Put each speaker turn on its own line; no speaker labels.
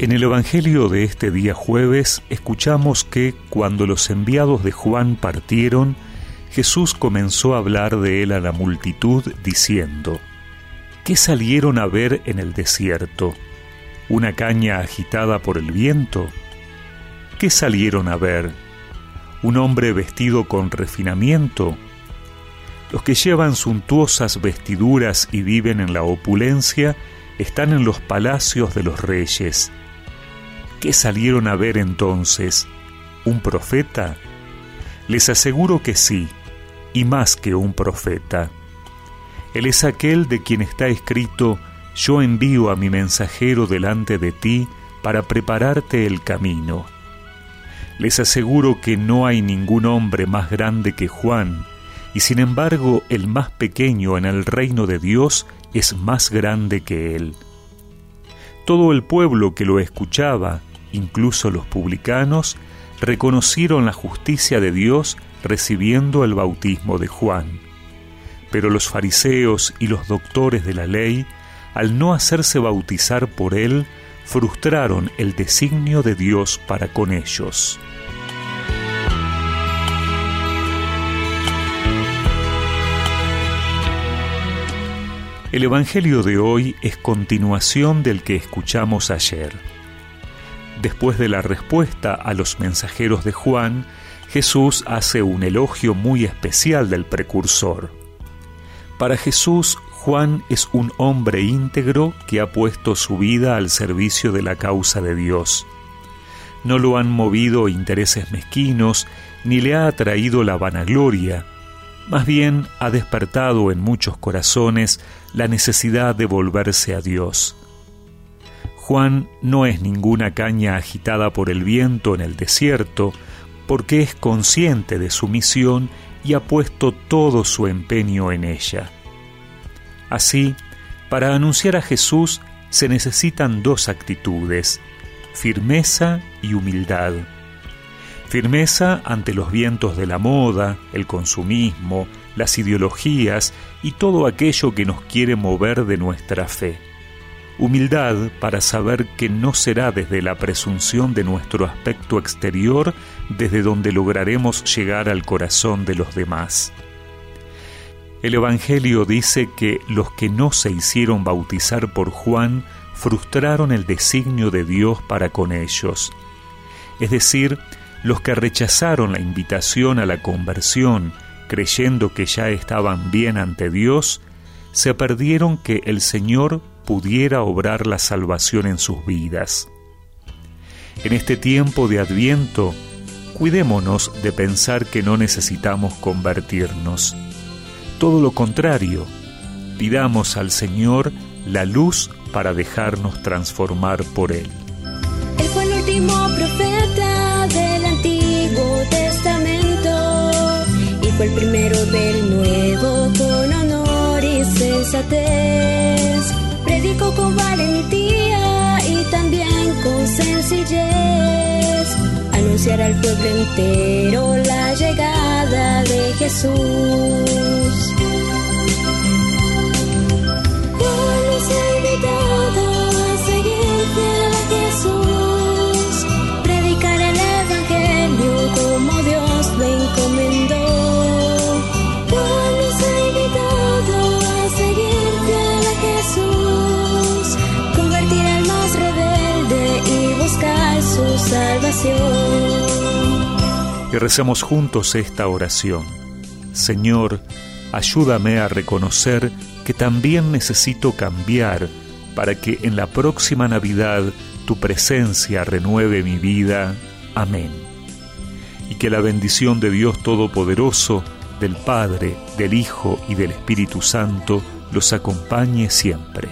En el Evangelio de este día jueves escuchamos que cuando los enviados de Juan partieron, Jesús comenzó a hablar de él a la multitud diciendo, ¿Qué salieron a ver en el desierto? ¿Una caña agitada por el viento? ¿Qué salieron a ver? ¿Un hombre vestido con refinamiento? Los que llevan suntuosas vestiduras y viven en la opulencia están en los palacios de los reyes. ¿Qué salieron a ver entonces? ¿Un profeta? Les aseguro que sí, y más que un profeta. Él es aquel de quien está escrito, yo envío a mi mensajero delante de ti para prepararte el camino. Les aseguro que no hay ningún hombre más grande que Juan, y sin embargo el más pequeño en el reino de Dios es más grande que él. Todo el pueblo que lo escuchaba incluso los publicanos, reconocieron la justicia de Dios recibiendo el bautismo de Juan. Pero los fariseos y los doctores de la ley, al no hacerse bautizar por él, frustraron el designio de Dios para con ellos. El Evangelio de hoy es continuación del que escuchamos ayer. Después de la respuesta a los mensajeros de Juan, Jesús hace un elogio muy especial del precursor. Para Jesús, Juan es un hombre íntegro que ha puesto su vida al servicio de la causa de Dios. No lo han movido intereses mezquinos, ni le ha atraído la vanagloria, más bien ha despertado en muchos corazones la necesidad de volverse a Dios. Juan no es ninguna caña agitada por el viento en el desierto, porque es consciente de su misión y ha puesto todo su empeño en ella. Así, para anunciar a Jesús se necesitan dos actitudes, firmeza y humildad. Firmeza ante los vientos de la moda, el consumismo, las ideologías y todo aquello que nos quiere mover de nuestra fe humildad para saber que no será desde la presunción de nuestro aspecto exterior desde donde lograremos llegar al corazón de los demás. El Evangelio dice que los que no se hicieron bautizar por Juan frustraron el designio de Dios para con ellos. Es decir, los que rechazaron la invitación a la conversión, creyendo que ya estaban bien ante Dios, se perdieron que el Señor pudiera obrar la salvación en sus vidas. En este tiempo de adviento, cuidémonos de pensar que no necesitamos convertirnos. Todo lo contrario, pidamos al Señor la luz para dejarnos transformar por Él.
Él fue el último profeta del Antiguo Testamento y fue el primero del Nuevo con honor y sensatez Predico con valentía y también con sencillez. Anunciar al pueblo entero la llegada de Jesús.
Y recemos juntos esta oración. Señor, ayúdame a reconocer que también necesito cambiar para que en la próxima Navidad tu presencia renueve mi vida. Amén. Y que la bendición de Dios Todopoderoso, del Padre, del Hijo y del Espíritu Santo los acompañe siempre.